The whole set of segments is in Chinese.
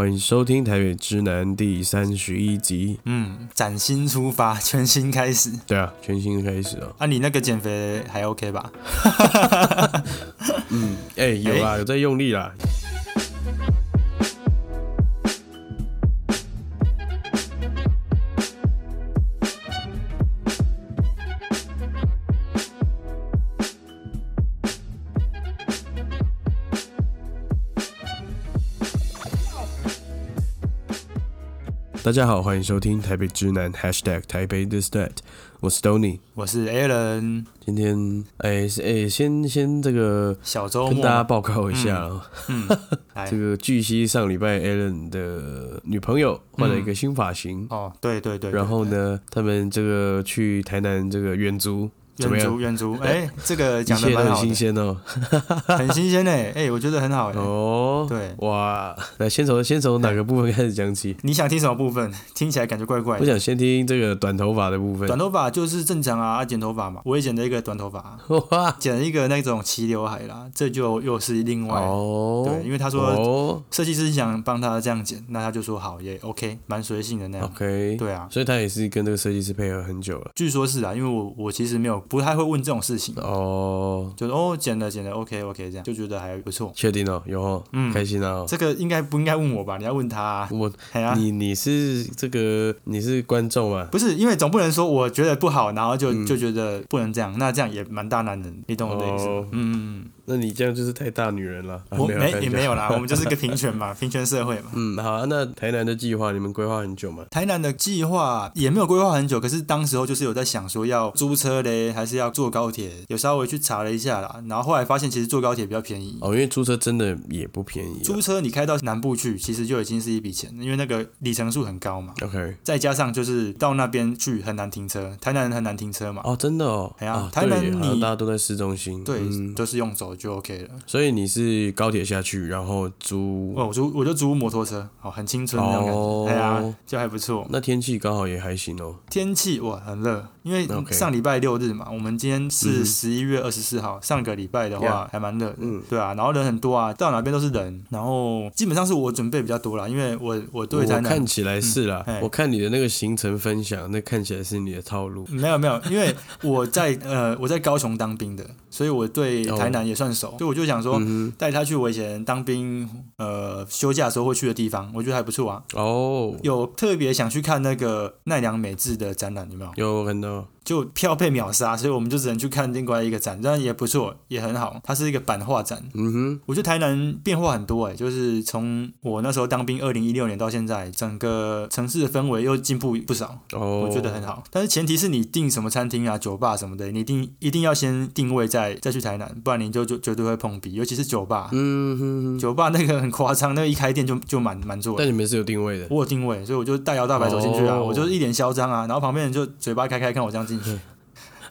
欢迎收听台北之南第三十一集。嗯，崭新出发，全新开始。对啊，全新开始哦。啊，你那个减肥还 OK 吧？嗯，哎、有啊，有在用力啦。大家好，欢迎收听台北直男 #hashtag 台北 this that，我是 Tony。我是 Alan，今天哎是哎先先这个小周跟大家，报告一下。哦，嗯，来。这，个据悉上礼拜 Alan 的女朋友换了一个新发型，哦，对对对，对然后？呢，他们这个去台南这个远足怎么样？远足远足，哎，这个讲的很蛮好的，新鲜哦。很新鲜哎，哎，我觉得很好哎。哦，对哇，那先从先从哪个部分开始讲起？你想听什么部分？听起来感觉怪怪的我。想先听这个短头发的部分短。头发就是正常啊，啊剪头发嘛，我也剪了一个短头发，哇，剪了一个那种齐刘海啦，这就又是另外。哦，对，因为他说哦设计师想帮他这样剪，那他就说好，也 OK，蛮随性的那样。，OK，对啊，所以他也是跟这个设计师配合很久了。据说是啊，因为我我其实没有不太会问这种事情，哦，就是哦剪了剪了 OK OK 这样就觉得还不错。确定哦，有哦，嗯开心哦。这个应该不应该问我吧？你要问他、啊。我你你是这个你是观众啊？不是因为总不能说我觉得不好，然后就、嗯就觉得不能这样，那这样也蛮大男人，你懂我的意思吗？嗯那你这样就是太大女人了。我没也没有啦，我们就是个平权嘛，平权社会嘛。嗯，好啊，那台南的计划你们规划很久吗？台南的计划也没有规划很久，可是当时候就是有在想说要租车嘞，还是要坐高铁，有稍微去查了一下啦，然后后来发现其实坐高铁比较便宜。哦，因为租车真的也不便宜啊。租车你开到南部去，其实就已经是一笔钱，因为那个里程数很高嘛。OK，再加上就是到那边去很难停车，台南人很难停车嘛。哦，真的哦，哎呀啊台南你大家都在市中心，对，嗯都是用走就 OK 了。所以你是高铁下去，然后租，哦，我租我就租摩托车，哦，很青春那种感哦觉，哎呀，就还不错。那天气刚好也还行哦。天气哇很热，因为上礼拜六日嘛，我们今天嗯是哼。十一月二十四号，上个礼拜的话还蛮热的，嗯。对啊，然后人很多啊，到哪边都是人，然后基本上是我准备比较多啦，因为我我对台南看起来是啦，我看你的那个行程分享，那看起来是你的套路。没有没有，因为我在 呃我在高雄当兵的，所以我对台南也算熟，所以我就想说带他去我以前当兵呃休假的时候会去的地方，我觉得还不错啊。哦，有特别想去看那个奈良美智的展览，有没有？有看到，就票被秒杀，所以我们就只能去看另外一个展，但也不错，也很好。它是一个版画展，嗯哼，我觉得台南变化很多哎、就是从我那时候当兵，二零一六年到现在，整个城市的氛围又进步不少，哦，我觉得很好。但是前提是你订什么餐厅啊、酒吧什么的，你一定一定要先定位再再去台南，不然你就就绝对会碰壁，尤其是酒吧。嗯哼哼，酒吧那个很夸张，那个一开店就就满满座了但。你们是有定位的，我有定位，所以我就大摇大摆走进去啊，哦我就是一脸嚣张啊，然后旁边人就嘴巴开开看我这样进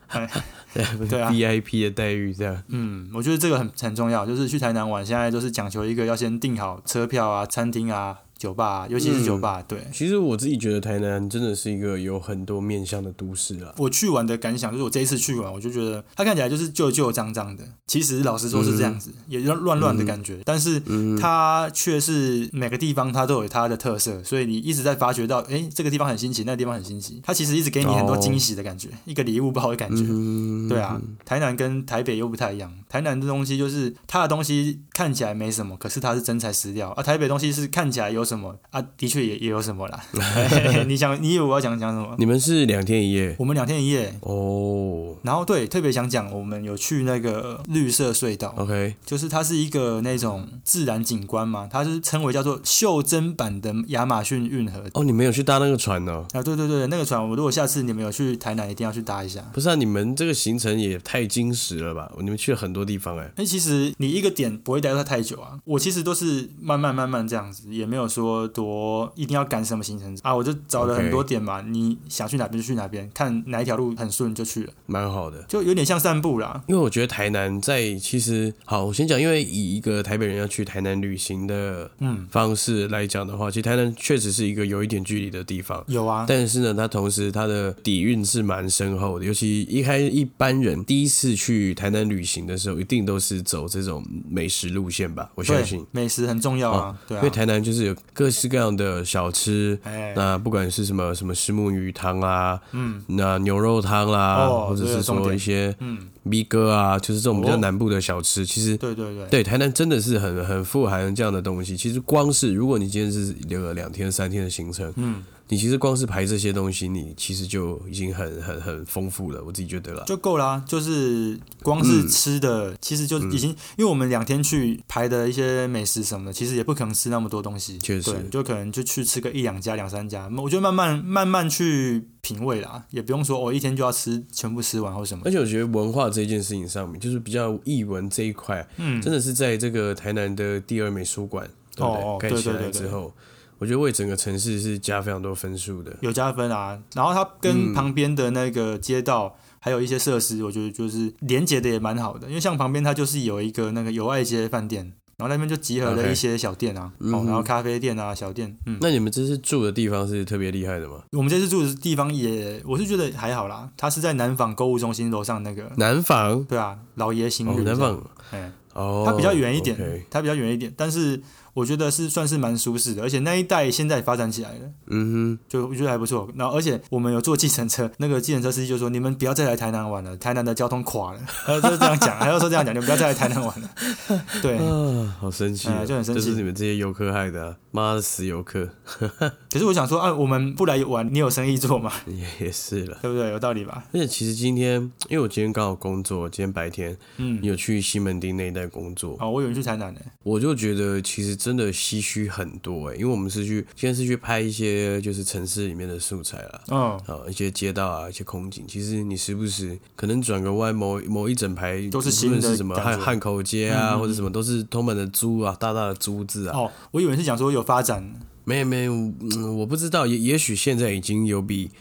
对啊 VIP 的待遇这样。嗯，我觉得这个很很重要，就是去台南玩，现在都是讲求一个要先订好车票啊、餐厅啊、酒吧啊、尤其是酒吧。对其实我自己觉得台南真的是一个有很多面向的都市啊。我去玩的感想，就是我这一次去玩，我就觉得它看起来就是旧旧脏脏的，其实老实说是这样子，也乱乱乱的感觉，但是嗯，它却是每个地方它都有它的特色，所以你一直在发掘到，哎，这个地方很新奇，那个地方很新奇，它其实一直给你很多惊喜的感觉，一个礼物包的感觉。嗯对啊，台南跟台北又不太一样。台南的东西就是它的东西看起来没什么，可是它是真材实料啊。台北东西是看起来有什么啊，的确也也有什么啦。你想，你以为我要讲讲什么？你们是两天一夜我们两天一夜，哦。然后对，特别想讲，我们有去那个绿色隧道，OK，就是它是一个那种自然景观嘛，它是称为叫做袖珍版的亚马逊运河。哦，你们有去搭那个船哦？啊，对对对，那个船，我如果下次你们有去台南，一定要去搭一下。不是啊，你们这个行程也太精实了吧？你们去了很多地方哎。那其实你一个点不会待到太久啊，我其实都是慢慢慢慢这样子，也没有说多一定要赶什么行程啊，我就找了很多点嘛你想去哪边就去哪边，看哪一条路很顺就去了，蛮好的。就有点像散步啦。因为我觉得台南在其实好，我先讲，因为以一个台北人要去台南旅行的嗯，方式来讲的话，其实台南确实是一个有一点距离的地方。有啊，但是呢，它同时它的底蕴是蛮深厚的，尤其一开一般人第一次去台南旅行的时候，一定都是走这种美食路线吧，我相信。，美食很重要啊，对啊因为，台南就是有各式各样的小吃。哎，那不管是什么什么石目鱼汤啊，嗯。那牛肉汤啦，哦或者是这个重点说一些嗯，米哥啊，就是这种比较哦。南部的小吃，其实对对对，对台南真的是很很富含这样的东西。其实光是如果你今天是留了两天三天的行程，嗯，你其实光是排这些东西，你其实就已经很很很丰富了。我自己觉得啦。就够啦。就是光嗯是吃的，其实就已经，因为我们两天去排的一些美食什么的，其实也不可能吃那么多东西。确实，就可能就去吃个一两家、两三家。我觉得慢慢慢慢去品味啦，也不用说我、哦、一天就要吃全部吃完或什么而。且我觉得文化这件事情上面，就是比较译文这一块，嗯，真的是在这个台南的第二美术馆，对不对？哦哦盖起来之后，我觉得为整个城市是加非常多分数的。有加分啊。然后它跟嗯旁边的那个街道。还有一些设施，我觉得就是连接的也蛮好的，因为像旁边它就是有一个那个友爱街饭店，然后那边就集合了一些小店啊，然后咖啡店啊、小店，嗯，那你们这次住的地方是特别厉害的吗？我们这次住的地方也，我是觉得还好啦。它是在南纺购物中心楼上那个，南坊对啊，老爷行哦，旅这样。南坊哎，哦，它比较远一点 OK 它比较远一点，但是我觉得是算是蛮舒适的，而且那一带现在发展起来了，嗯哼就我觉得还不错。然后而且我们有坐计程车，那个计程车司机就说：“你们不要再来台南玩了，台南的交通垮了。”他就这样讲，还要说这样讲，你们不要再来台南玩了。对，啊，好生气哦，哎就很生气是你们这些游客害的啊，妈的死游客，可是我想说啊，我们不来玩，你有生意做吗？也也是了。对不对？有道理吧？而且其实今天，因为我今天刚好工作，今天白天嗯，有去西门町那一带工作，哦，我以为你去台南呢。我就觉得其实真的唏嘘很多哎、因为我们是去今天是去拍一些就是城市里面的素材啦。嗯，啊，一些街道啊，一些空景，其实你时不时可能转个弯，某某一整排都是新的论是什么汉汉口街啊，嗯或者什么都是充满了猪啊，大大的猪字啊。哦，我以为是讲说有发展。没有没有，嗯，我不知道，也也许现在已经有比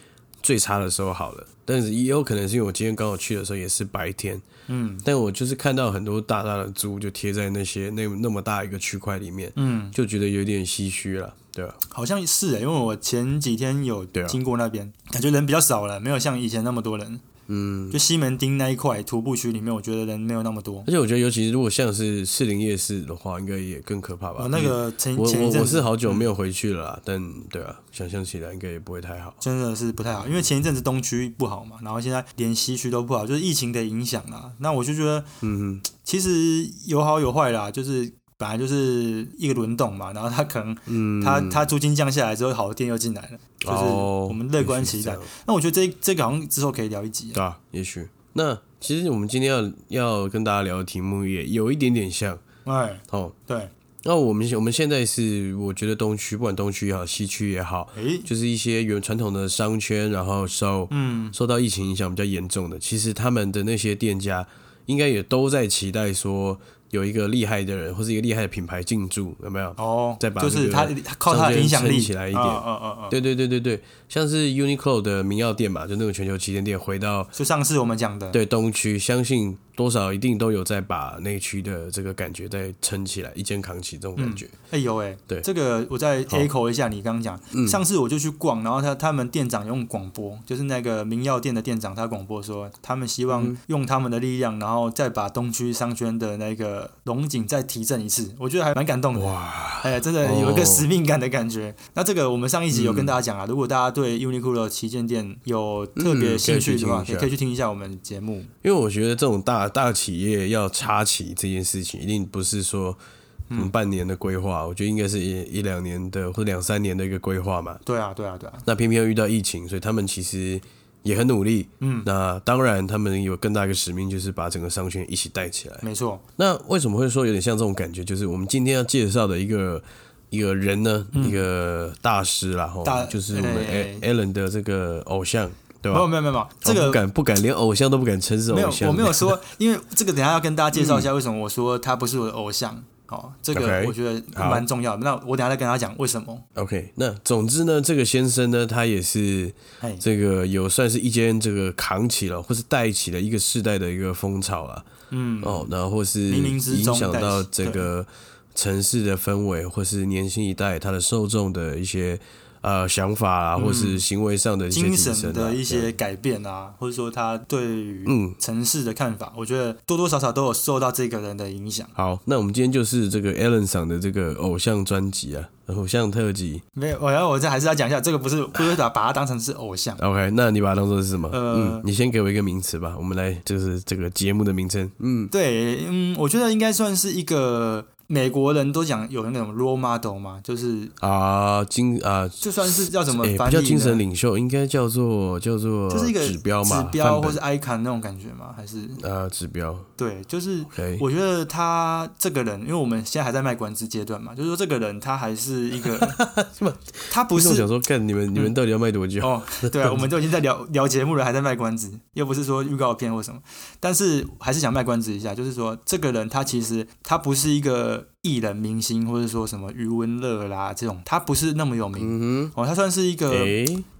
最差的时候好了，但是也有可能是因为我今天刚好去的时候也是白天，嗯但我就是看到很多大大的猪就贴在那些那那么大一个区块里面，嗯，就觉得有点唏嘘了，对吧？好像是欸诶，因为我前几天有经过那边，感觉人比较少了，没有像以前那么多人。嗯，就西门町那一块徒步区里面，我觉得人没有那么多。而且我觉得，尤其是如果像是士林夜市的话，应该也更可怕吧？哦，那个前前一阵子我是好久没有回去了啦，但对啊，想象起来应该也不会太好。真的是不太好，因为前一阵子东区不好嘛，然后现在连西区都不好，就是疫情的影响啦。那我就觉得嗯其实有好有坏啦，就是本来就是一个轮动嘛，然后他可能嗯，他他租金降下来之后，好的店又进来了，就是哦我们乐观期待那我觉得这这个好像之后可以聊一集啊。对啊，也许。那其实我们今天要要跟大家聊的题目也有一点点像哎，哦。对，那我们我们现在是我觉得东区，不管东区也好，西区也好，诶，就是一些原传统的商圈，然后受嗯，受到疫情影响比较严重的，其实他们的那些店家应该也都在期待说有一个厉害的人或是一个厉害的品牌进驻，有没有？哦，再把就是那个他靠他的影响力。起来一点。嗯嗯嗯嗯，对对对对对，像是 Uniqlo 的名药店嘛，就那个全球旗舰店，回到就上次我们讲的，对东区，相信多少一定都有在把内区的这个感觉再撑起来，一肩扛起这种感觉。哎有哎，对。这个我再好。echo 一下你刚刚讲，嗯。上次我就去逛，然后他他们店长用广播，就是那个名药店的店长，他广播说他们希望嗯。用他们的力量，然后再把东区商圈的那个龙井再提振一次，我觉得还蛮感动的。哇，哎，真的有一个哦使命感的感觉。那这个我们上一集有跟嗯大家讲啊，如果大家对 Uniqlo 旗舰店有特别嗯兴趣的话，也可以去听一下我们节目。因为我觉得这种大大企业要插旗这件事情，一定不是说嗯半年的规划，我觉得应该是一一两年的或者两三年的一个规划嘛。对啊，对啊，对啊，那偏偏又遇到疫情，所以他们其实也很努力。嗯，那当然，他们有更大一个使命，就是把整个商圈一起带起来。没错。那为什么会说有点像这种感觉？就是我们今天要介绍的一个一个人呢，一个大师啦，吼嗯大，就是我们哎 A Alan 的这个偶像，对吧？没有没有没有，这个哦不敢不敢，连偶像都不敢称是没有偶，像。我没有说，因为这个等下要跟大家介绍一下为什么我说他不是我的偶像。哦，这个我觉得蛮重要的。那我等下再跟他讲为什么。OK，那总之呢，这个先生呢，他也是哎，这个有算是一间这个扛起了，或是带起了一个世代的一个风潮啊。嗯，哦，然后或是影响到起整个城市的氛围，或是年轻一代他的受众的一些呃想法啊，或是行为上的一些精神的一些改变啊，或者说他对于嗯。城市的看法，我觉得多多少少都有受到这个人的影响。好，那我们今天就是这个 Alan 赏的这个偶像专辑啊，偶像特辑。没有，我要我这还是要讲一下，这个不是不是把把它当成是偶像，OK，那你把它当做是什么？呃嗯，你先给我一个名词吧，我们来就是这个节目的名称。嗯，对，嗯，我觉得应该算是一个美国人都讲有那种 role model 嘛，就是啊，精啊，就算是叫什么诶，翻译呢不叫精神领袖，应该叫做叫做就是一个指标嘛，指标或是 icon 那种感觉嘛？还是啊指标。对，就是。我觉得他这个人，因为我们现在还在卖关子阶段嘛，就是说这个人他还是一个，他不是不是想说，看你们你们到底要卖多久？哦，对啊，我们都已经在聊聊节目了，还在卖关子，又不是说预告片或什么，但是还是想卖关子一下，就是说这个人他其实他不是一个艺人明星，或者说什么余文乐啦这种，他不是那么有名、嗯哦，他算是一哼，个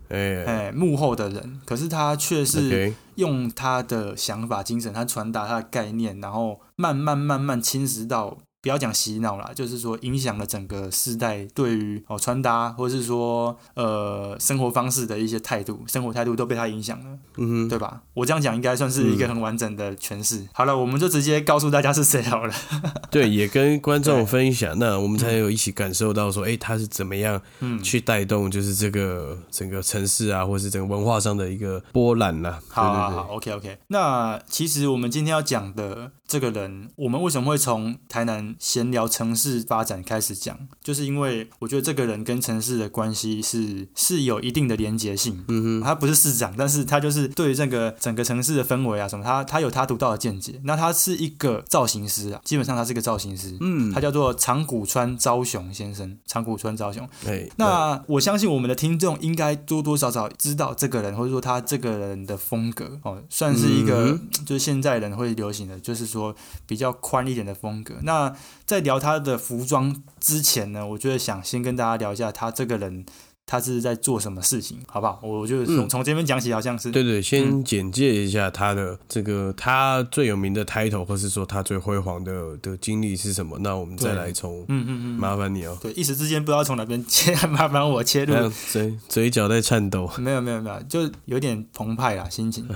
诶幕后的人，可是他却是用他的想法、精神，他传达他的概念，然后慢慢慢慢侵蚀到。不要讲洗脑啦，就是说影响了整个世代对于哦穿搭，或是说呃生活方式的一些态度，生活态度都被他影响了。嗯哼，对吧？我这样讲应该算是一个很完整的诠释。好了，我们就直接告诉大家是谁好了。对，也跟观众分享，那我们才有一起感受到说，哎，他是怎么样嗯，去带动，就是这个整个城市啊，或是整个文化上的一个波澜啦。好好好，，OK OK。那其实我们今天要讲的这个人，我们为什么会从台南闲聊城市发展开始讲？就是因为我觉得这个人跟城市的关系是是有一定的连结性。嗯哼，他不是市长，但是他就是对于这个整个城市的氛围啊什么，他他有他独到的见解。那他是一个造型师啊，基本上他是一个造型师。嗯他，叫做长谷川昭雄先生，长谷川昭雄。对，那我相信我们的听众应该多多少少知道这个人，或者说他这个人的风格哦，算是一个、嗯就是现在人会流行的，就是说比较宽一点的风格。那在聊他的服装之前呢，我觉得想先跟大家聊一下他这个人他是在做什么事情，好不好？我就从、嗯从这边讲起，好像是对对，先简介一下他的这个他最有名的 title，或是说他最辉煌的的经历是什么？那我们再来从嗯嗯嗯，麻烦你哦，对，一时之间不知道从哪边切，麻烦我切入嘴嘴角在颤抖。没有没有没有，就有点澎湃啦，心情。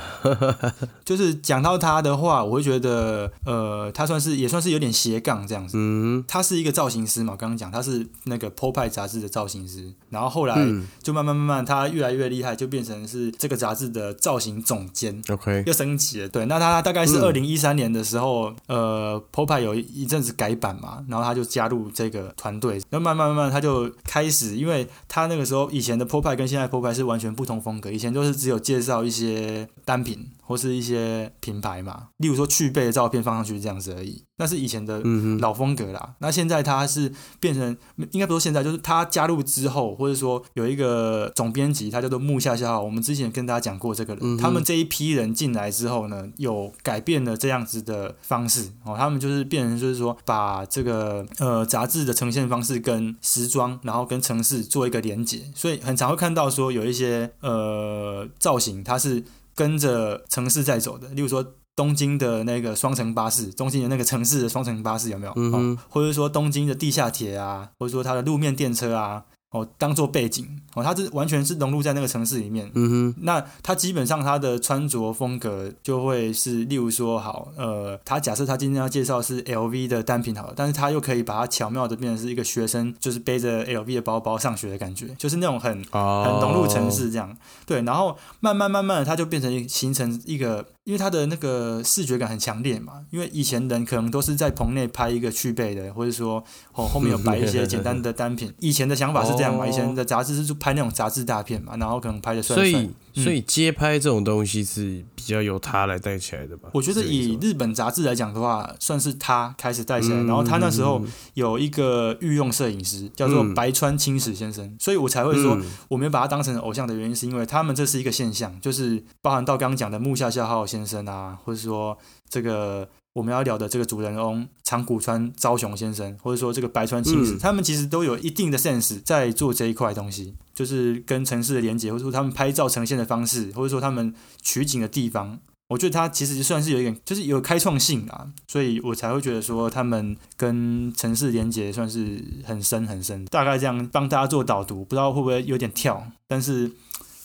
就是讲到他的话，我会觉得，呃，他算是也算是有点斜杠这样子。嗯他是一个造型师嘛，刚刚讲他是那个《PO 派》杂志的造型师，然后后来嗯就慢慢慢慢他越来越厉害，就变成是这个杂志的造型总监。，OK，又升级了，对，那他大概是嗯二零一三年的时候，呃 p o p e 有一阵子改版嘛，然后他就加入这个团队，然后慢慢慢慢他就开始，因为他那个时候以前的 p o p e 跟现在 p o p e 是完全不同风格，以前都是只有介绍一些单品或是一些品牌嘛，例如说去背的照片放上去这样子而已，那是以前的老风格啦。那现在它是变成，应该不是现在，就是他加入之后，或者说有一个总编辑，他叫做木下孝浩。我们之前跟大家讲过这个人，嗯他们这一批人进来之后呢，有改变了这样子的方式哦，他们就是变成就是说把这个呃杂志的呈现方式跟时装，然后跟城市做一个连结，所以很常会看到说有一些呃造型，它是跟着城市在走的，例如说。东京的那个双层巴士，东京的那个城市的双层巴士有没有？嗯哦，或者说东京的地下铁啊，或者说它的路面电车啊，哦，当做背景，哦，他是完全是融入在那个城市里面。嗯哼，那他基本上他的穿着风格就会是，例如说，好，呃，他假设他今天要介绍是 LV 的单品好了，但是他又可以把它巧妙的变成是一个学生，就是背着 LV 的包包上学的感觉，就是那种很哦，很融入城市这样。对，然后慢慢慢慢的，它就变成形成一个，因为它的那个视觉感很强烈嘛。因为以前人可能都是在棚内拍一个去背的，或者说哦后面有摆一些简单的单品。以前的想法是这样嘛，哦以前的杂志是拍那种杂志大片嘛，然后可能拍的帅帅所以。嗯所以街拍这种东西是比较由他来带起来的吧？我觉得以日本杂志来讲的话，算是他开始带起来，嗯然后他那时候有一个御用摄影师叫做嗯。白川清史先生，所以我才会说嗯。我没有把他当成偶像的原因，是因为他们这是一个现象，就是包含到刚刚讲的木下孝浩先生啊，或者说这个我们要聊的这个主人翁长谷川昭雄先生，或者说这个白川清史，嗯。他们其实都有一定的 sense 在做这一块东西，就是跟城市的连接，或者说他们拍照呈现的方式，或者说他们取景的地方。我觉得他其实算是有一点，就是有开创性啊，所以我才会觉得说他们跟城市连接算是很深很深。大概这样帮大家做导读，不知道会不会有点跳，但是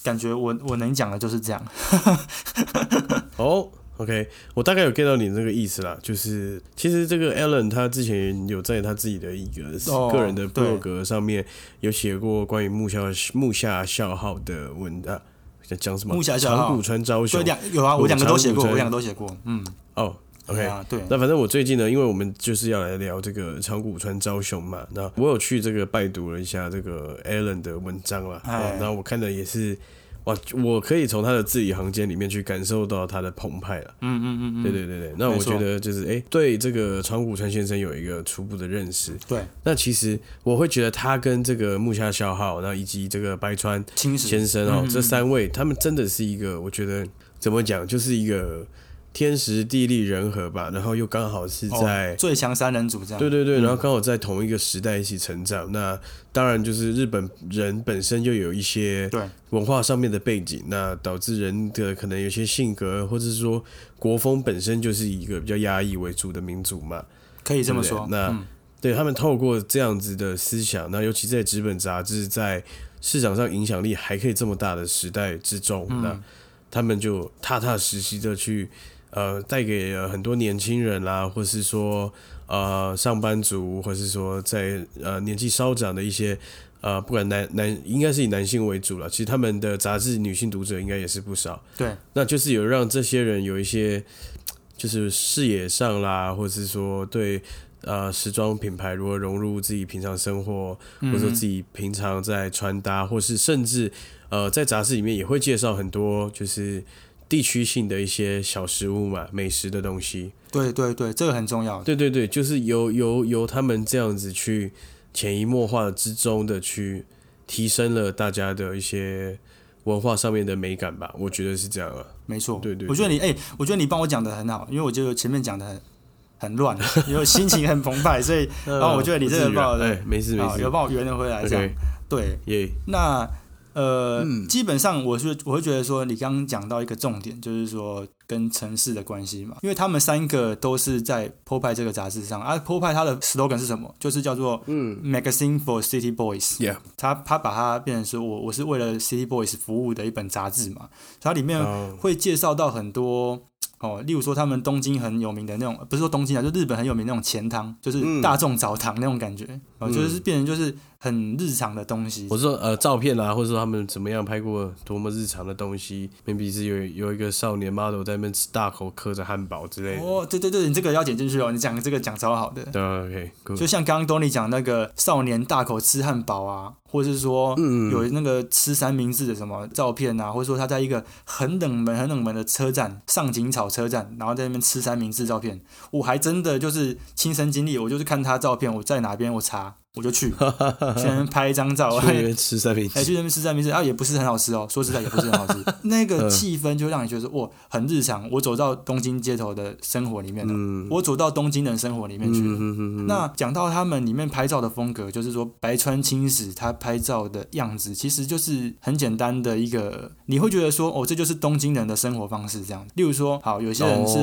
感觉我我能讲的就是这样。哦。OK，我大概有 get 到你这个意思啦，就是其实这个 Alan 他之前有在他自己的一个个人的博格上面有写过关于木下木下孝号的文啊，在讲什么？木下孝号。长谷川昭雄。两有啊，我两个都写过，我两个都写过。嗯。哦，OK 啊，对。那反正我最近呢，因为我们就是要来聊这个长谷川昭雄嘛，那我有去这个拜读了一下这个 Alan 的文章了，然后我看的也是。哇，我可以从他的字里行间里面去感受到他的澎湃了。嗯嗯嗯嗯，对对对对。那我觉得就是，哎，对这个川谷川先生有一个初步的认识。对。那其实我会觉得他跟这个木下孝浩，然后以及这个白川先生哦，这三位，他们真的是一个，我觉得怎么讲，就是一个。天时地利人和吧，然后又刚好是在最强三人组这样。对对对，然后刚好在同一个时代一起成长。那当然就是日本人本身就有一些对文化上面的背景，那导致人的可能有些性格，或者是说国风本身就是一个比较压抑为主的民族嘛，可以这么说。那对他们透过这样子的思想，那尤其在纸本杂志在市场上影响力还可以这么大的时代之中，那他们就踏踏实实的去。呃，带给了很多年轻人啦，或是说呃上班族，或是说在呃年纪稍长的一些呃，不管男男应该是以男性为主了。其实他们的杂志女性读者应该也是不少。对，那就是有让这些人有一些就是视野上啦，或者是说对呃时装品牌如何融入自己平常生活，或者说自己平常在穿搭，或是甚至呃在杂志里面也会介绍很多就是。地区性的一些小食物嘛，美食的东西。对对对，这个很重要。对对对，就是由由由他们这样子去潜移默化之中的去提升了大家的一些文化上面的美感吧，我觉得是这样啊。没错，对对。我觉得你哎，我觉得你帮我讲的很好，因为我觉得前面讲的很很乱，因为心情很澎湃，所以 然后我觉得你这个帮我哎，没事没事，有帮我圆了回来这样。对，耶。那。呃，基本上我是我会觉得说，你刚刚讲到一个重点，就是说跟城市的关系嘛，因为他们三个都是在《坡派》这个杂志上，而《坡派》它的 slogan 是什么？就是叫做嗯，Magazine for City Boys。Yeah，他他把它变成说我我是为了 City Boys 服务的一本杂志嘛，它里面会介绍到很多。哦，例如说他们东京很有名的那种，不是说东京啊，就日本很有名那种钱汤，就是大众澡堂那种感觉，哦，就是变成就是很日常的东西。我说呃，照片啊，或者说他们怎么样拍过多么日常的东西，maybe 是有有一个少年 model 在那边吃大口嗑着汉堡之类的。哦，对对对，你这个要剪进去哦，你讲这个讲超好的。对，OK，就像刚刚 Tony 讲那个少年大口吃汉堡啊。或者是说有那个吃三明治的什么照片啊，或者说他在一个很冷门、很冷门的车站上井草车站，然后在那边吃三明治照片，我还真的就是亲身经历，我就是看他照片，我在哪边我查。我就去，先拍一张照，去那边吃三明治，哎去那边吃三明治，啊，也不是很好吃哦。说实在，也不是很好吃。那个气氛就让你觉得哇，很日常。我走到东京街头的生活里面了，我走到东京人生活里面去了。那讲到他们里面拍照的风格，就是说白川青史他拍照的样子，其实就是很简单的一个，你会觉得说哦，这就是东京人的生活方式这样。例如说，好，有些人是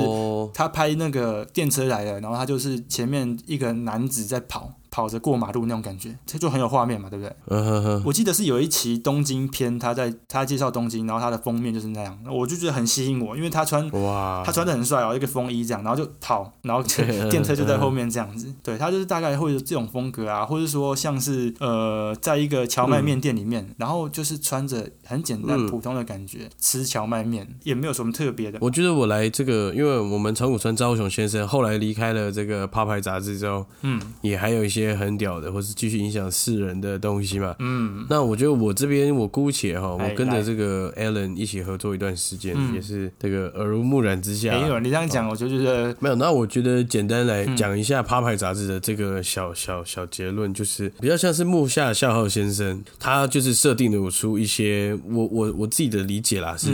他拍那个电车来了，然后他就是前面一个男子在跑。跑着过马路那种感觉，这就很有画面嘛，对不对？我记得是有一期东京篇，他在他介绍东京，然后他的封面就是那样，我就觉得很吸引我，因为他穿哇，他穿的很帅哦，一个风衣这样，然后就跑，然后 电车就在后面这样子，对他就是大概会有这种风格啊，或者说像是呃，在一个荞麦面店里面，然后就是穿着很简单普通的感觉吃荞麦面，也没有什么特别的。我觉得我来这个，因为我们长谷川昭雄先生后来离开了这个《趴牌》杂志之后，嗯，也还有一些。很屌的，或是继续影响世人的东西嘛？嗯，那我觉得我这边我姑且哈，我跟着这个 Alan 一起合作一段时间，也是这个耳濡目染之下。没有，你这样讲，我就觉得没有。那我觉得简单来讲一下《趴牌》杂志的这个小小小结论，就是比较像是木下孝浩先生，他就是设定了出一些我我我自己的理解啦，是。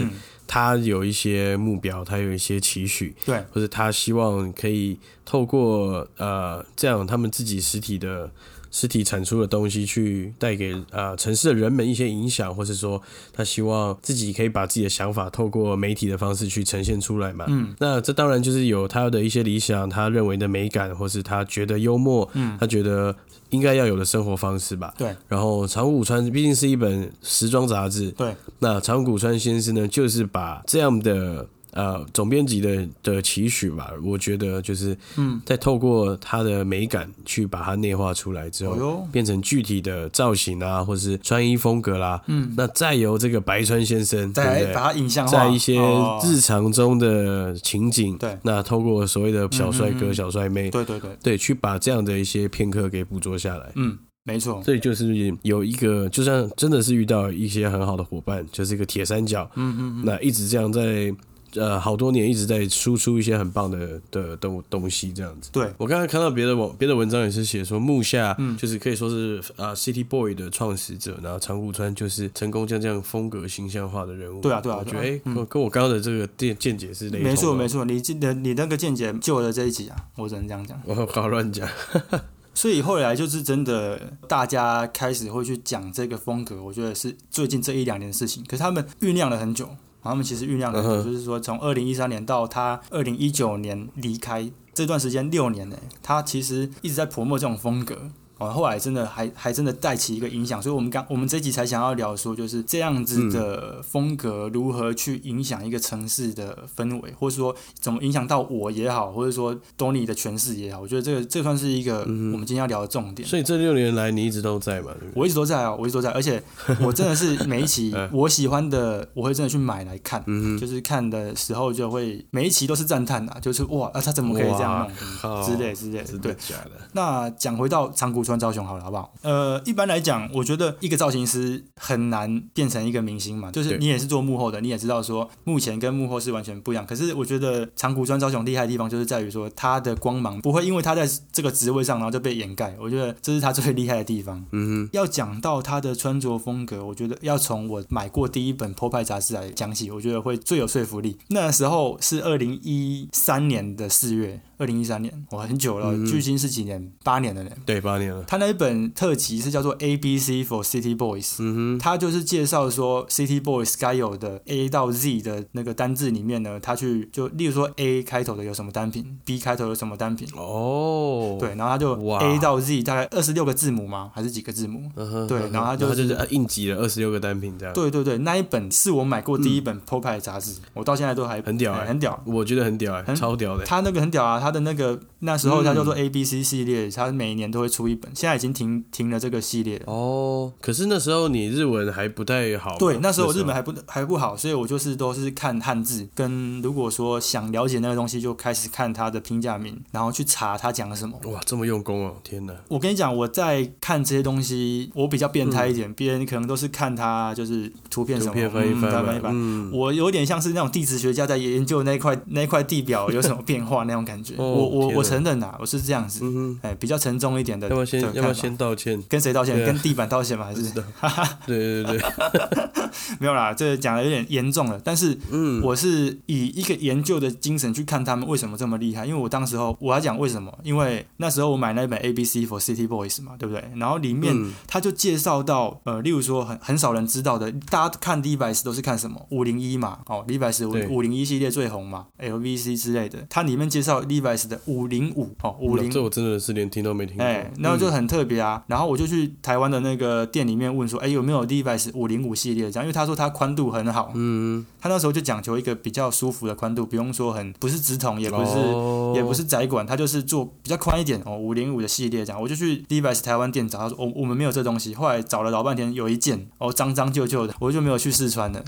他有一些目标，他有一些期许，对，或者他希望可以透过呃这样他们自己实体的实体产出的东西去带给啊、呃城市的人们一些影响，或是说他希望自己可以把自己的想法透过媒体的方式去呈现出来嘛。嗯，那这当然就是有他的一些理想，他认为的美感，或是他觉得幽默，嗯。他觉得应该要有的生活方式吧。对。然后长谷川毕竟是一本时装杂志，对，那长谷川先生呢，就是把这样的呃总编辑的的期许吧，我觉得就是嗯，再透过他的美感去把它内化出来之后，哦，变成具体的造型啊，或是穿衣风格啦，嗯，那再由这个白川先生？再来把它影像化，在一些哦。日常中的情景，对。那透过所谓的小帅哥、嗯嗯嗯。小帅妹，对对对，对，去把这样的一些片刻给捕捉下来。嗯，没错，这就是有一个，就像真的是遇到一些很好的伙伴，就是一个铁三角，嗯嗯嗯，那一直这样在呃好多年一直在输出一些很棒的的东东西，这样子。对，我刚才看到别的网别的文章也是写说木下嗯就是可以说是啊、City Boy 的创始者，然后长谷川就是成功将这样风格形象化的人物。对啊对啊我觉得哎、跟跟我刚刚的这个见见解是。没错没错，你记得你那个见解救了这一集啊，我只能这样讲。我好乱讲。所以后来就是真的，大家开始会去讲这个风格，我觉得是最近这一两年的事情。可是他们酝酿了很久，他们其实酝酿了很久，嗯哼就是说从二零一三年到他二零一九年离开这段时间六年呢，他其实一直在琢磨这种风格。哦，后来真的还还真的带起一个影响，所以我们刚我们这集才想要聊说，就是这样子的风格如何去影响一个城市的氛围，或者说怎么影响到我也好，或者说 Tony 的诠释也好，我觉得这个这算是一个我们今天要聊的重点。所以这六年来你一直都在嘛，对不对？我一直都在啊，我一直都在，而且我真的是 每一期嗯。我喜欢的，我会真的去买来看，嗯 就是看的时候就会每一期都是赞叹啊，就是哇，啊他怎么可以这样靠弄之类之类，的，对的？那讲回到长谷川昭雄好了，好不好？呃，一般来讲，我觉得一个造型师很难变成一个明星嘛，就是你也是做幕后的，你也知道说幕前跟幕后是完全不一样。可是我觉得长谷川昭雄厉害的地方就是在于说他的光芒不会因为他在这个职位上然后就被掩盖，我觉得这是他最厉害的地方。嗯要讲到他的穿着风格，我觉得要从我买过第一本《破派》杂志来讲起，我觉得会最有说服力。那时候是二零一三年的四月，二零一三年，我，很久了，嗯距今是几年？八年了呢。对，八年了。他那一本特辑是叫做 A B C for City Boys，嗯他就是介绍说 City Boys 该有的 A 到 Z 的那个单字里面呢，他去就例如说 A 开头的有什么单品，B 开头有什么单品，哦，对，，然后他就 A 到 Z 大概二十六个字母吗？还是几个字母？嗯哼，对然后他就就是应急了二十六个单品这样，，对对对，那一本是我买过第一本 p o p 杂志，我到现在都还很屌很屌。我觉得很屌哎，很超屌的。他那个很屌啊，他的那个那时候他嗯叫做 A B C 系列，他每年都会出一本，现在已经停停了这个系列了。哦，可是那时候你日文还不太好，对，那时候我日本还不还不好，所以我就是都是看汉字，跟如果说想了解那个东西，就开始看它的评价名，然后去查它讲了什么。哇这么用功哦，天哪！我跟你讲，我在看这些东西，我比较变态一嗯点，别人可能都是看它就是图片什么，图片翻一嗯翻嘛翻一，翻。嗯，我有点像是那种地质学家在研究那块那块地表有什么变化那种感觉。哦我我我承认啊，我是这样子，哎，比较沉重一点的。先要不要先道歉？跟谁道歉？啊跟地板道歉吗？还是知道对对 对，没有啦？这个讲的有点严重了。但是嗯，我是以一个研究的精神去看他们为什么这么厉害，因为我当时候我要讲为什么，因为那时候我买那本 A B C for City Boys 嘛，对不对？然后里面嗯他就介绍到，呃，例如说很很少人知道的，大家看 Levi's 都是看什么五零一嘛，哦，Levi's 五五零一系列最红嘛，LVC 之类的，它里面介绍 Levi's 的五零五哦，五零这我真的是连听都没听过。哎，然后就嗯很特别啊。然后我就去台湾的那个店里面问说，哎，有没有 Levi's 五零五系列这样？因为他说他宽度很好，嗯，他那时候就讲求一个比较舒服的宽度，不用说很不是直筒，也不是、哦也不是窄管，他就是做比较宽一点哦，五零五的系列这样。我就去 Levi's 台湾店找，他说哦我们没有这东西。后来找了老半天，有一件哦脏脏旧旧的，我就没有去试穿了。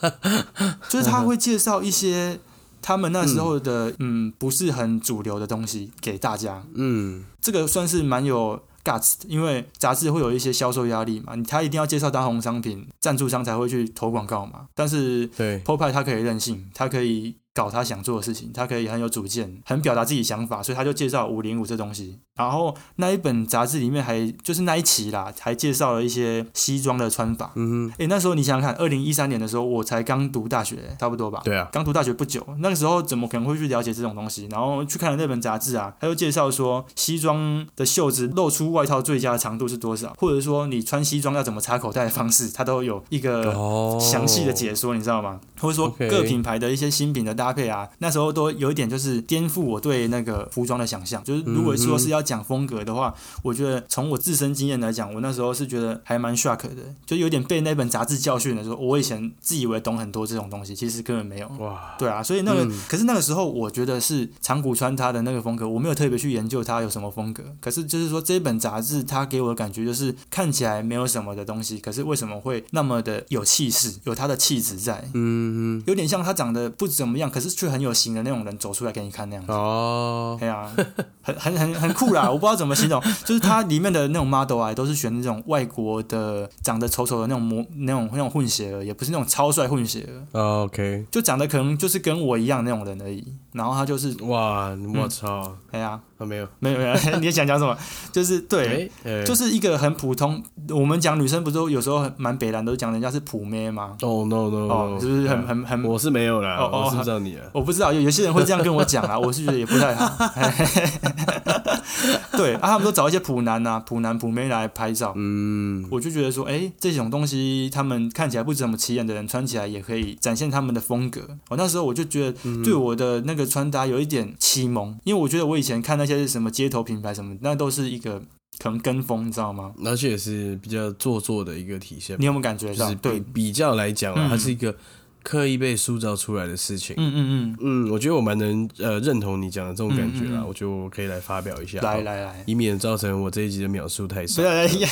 就是他会介绍一些。他们那时候的嗯不是很主流的东西给大家，嗯，这个算是蛮有 guts，的因为杂志会有一些销售压力嘛，你他一定要介绍当红商品，赞助商才会去投广告嘛。但是对，p o p e 他可以任性，他可以搞他想做的事情，他可以很有主见，很表达自己想法，所以他就介绍五零五这东西。然后那一本杂志里面还就是那一期啦，还介绍了一些西装的穿法。嗯哼，诶，那时候你想想看，二零一三年的时候，我才刚读大学，差不多吧？对啊，刚读大学不久，那个时候怎么可能会去了解这种东西？然后去看了那本杂志啊，他就介绍说，西装的袖子露出外套最佳的长度是多少，或者说你穿西装要怎么插口袋的方式，他都有一个哦，详细的解说，你知道吗？或者说各品牌的一些新品的搭配啊，那时候都有一点就是颠覆我对那个服装的想象。就是如果说是要讲风格的话，我觉得从我自身经验来讲，我那时候是觉得还蛮 shock 的，就有点被那本杂志教训的时候，我以前自以为懂很多这种东西，其实根本没有。哇，对啊，所以那个、嗯可是那个时候，我觉得是长谷川他的那个风格，我没有特别去研究他有什么风格。可是就是说这本杂志，它给我的感觉就是看起来没有什么的东西，可是为什么会那么的有气势，有他的气质在？嗯有点像他长得不怎么样，可是却很有型的那种人走出来给你看那样，子。哦，对啊，很很很 很酷啦！我不知道怎么形容，就是它里面的那种 model 啊，都是选那种外国的长得丑丑的那种模那种那种混血儿，也不是那种超帅混血儿，哦 OK，就长得可能就是跟我一样那种人而已。然后他就是，哇，我操，哎呀，啊没有，没有没有，你想讲什么？就是对，就是一个很普通。我们讲女生不是都有时候很蛮北蓝，都讲人家是普妹吗？哦 no no，哦，就是很很很我是没有啦，哦哦我是不知道你啊，我不知道，有有些人会这样跟我讲啊，我是觉得也不太好。对啊，他们都找一些普男啊、普男普妹来拍照，嗯，我就觉得说，哎，这种东西他们看起来不怎么起眼的人穿起来也可以展现他们的风格。我、那时候我就觉得对我的那个穿搭有一点启蒙，因为我觉得我以前看那些什么街头品牌什么，那都是一个可能跟风，你知道吗？而且也是比较做作的一个体现你，有没有感觉到？就是比对，比较来讲啊，嗯它是一个刻意被塑造出来的事情。嗯嗯嗯嗯，我觉得我蛮能呃认同你讲的这种感觉啦，嗯嗯嗯我觉得我可以来发表一下，嗯，来，来来。以免造成我这一集的描述太少。不要，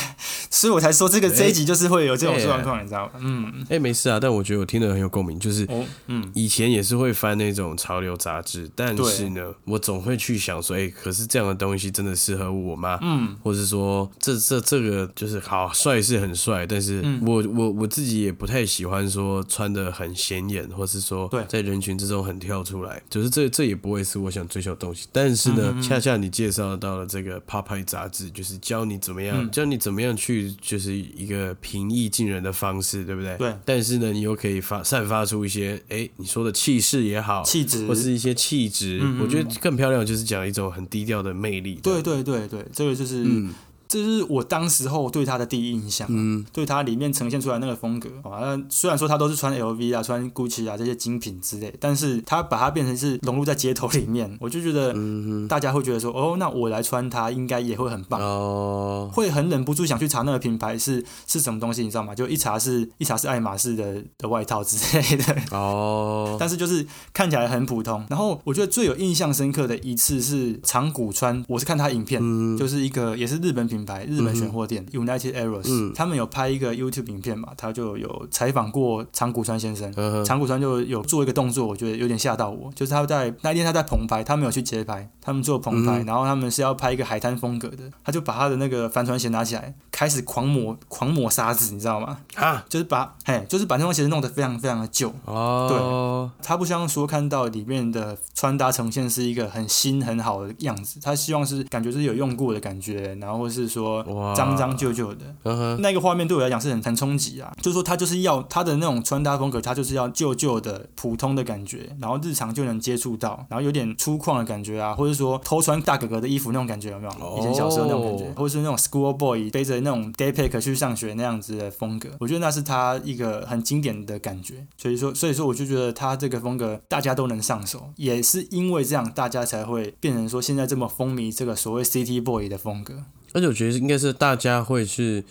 所以我才说这个哎这一集就是会有这种哎状况，你知道吗？嗯，哎、没事啊，但我觉得我听得很有共鸣，就是哦，嗯，以前也是会翻那种潮流杂志，但是呢，我总会去想说，哎、可是这样的东西真的适合我吗？嗯，或是说，这这这个就是好帅是很帅，但是嗯我我我自己也不太喜欢说穿的很显眼，或是说对在人群之中很跳出来，就是这这也不会是我想追求的东西。但是呢，恰恰你介绍到了这个 Popeye 杂志，就是教你怎么样，嗯教你怎么样去，就是一个平易近人的方式，对不对？对，但是呢，你又可以发散发出一些，哎，你说的气势也好，气质或是一些气质，我觉得更漂亮，就是讲一种很低调的魅力。对，对对对，这个就是，嗯这是我当时候对他的第一印象。嗯，对他里面呈现出来那个风格。啊，那虽然说他都是穿 LV 啊、穿 GUCCI 啊这些精品之类，但是他把它变成是融入在街头里面，我就觉得嗯大家会觉得说，哦，那我来穿它应该也会很，棒，哦，会很忍不住想去查那个品牌是是什么东西，你知道吗？就一查是一查是爱马仕的的外套之类的，哦，但是就是看起来很普通。然后我觉得最有印象深刻的一次是长谷川，我是看他影片，嗯。就是一个也是日本品牌，日本选货店、United Arrows，、嗯。他们有拍一个 YouTube 影片嘛，他就有采访过长谷川先生。长谷川就有做一个动作，我觉得有点吓到我，就是他在那天他在棚拍，他没有去街拍，他们做棚拍，嗯。然后他们是要拍一个海滩风格的，他就把他的那个帆船鞋拿起来，开始狂抹狂抹沙子，你知道吗？啊，就是把嘿，就是把那双鞋子弄得非常非常的旧，哦，对。他不希望说看到里面的穿搭呈现是一个很新很好的样子，他希望是感觉是有用过的感觉，然后或是说，脏脏旧旧的。那个画面对我来讲是很很冲击啊，就是说他就是要他的那种穿搭风格，他就是要旧旧的、普通的感觉，然后日常就能接触到，然后有点粗犷的感觉啊，或者说偷穿大哥哥的衣服那种感觉有没有？以前小时候那种感觉，哦或者是那种 school boy 背着那种 day pack 去上学那样子的风格，我觉得那是他一个很经典的感觉。所以说，所以说我就觉得他这个风格大家都能上手，也是因为这样，大家才会变成说现在这么风靡这个所谓 city boy 的风格。而且我觉得应该是大家会去，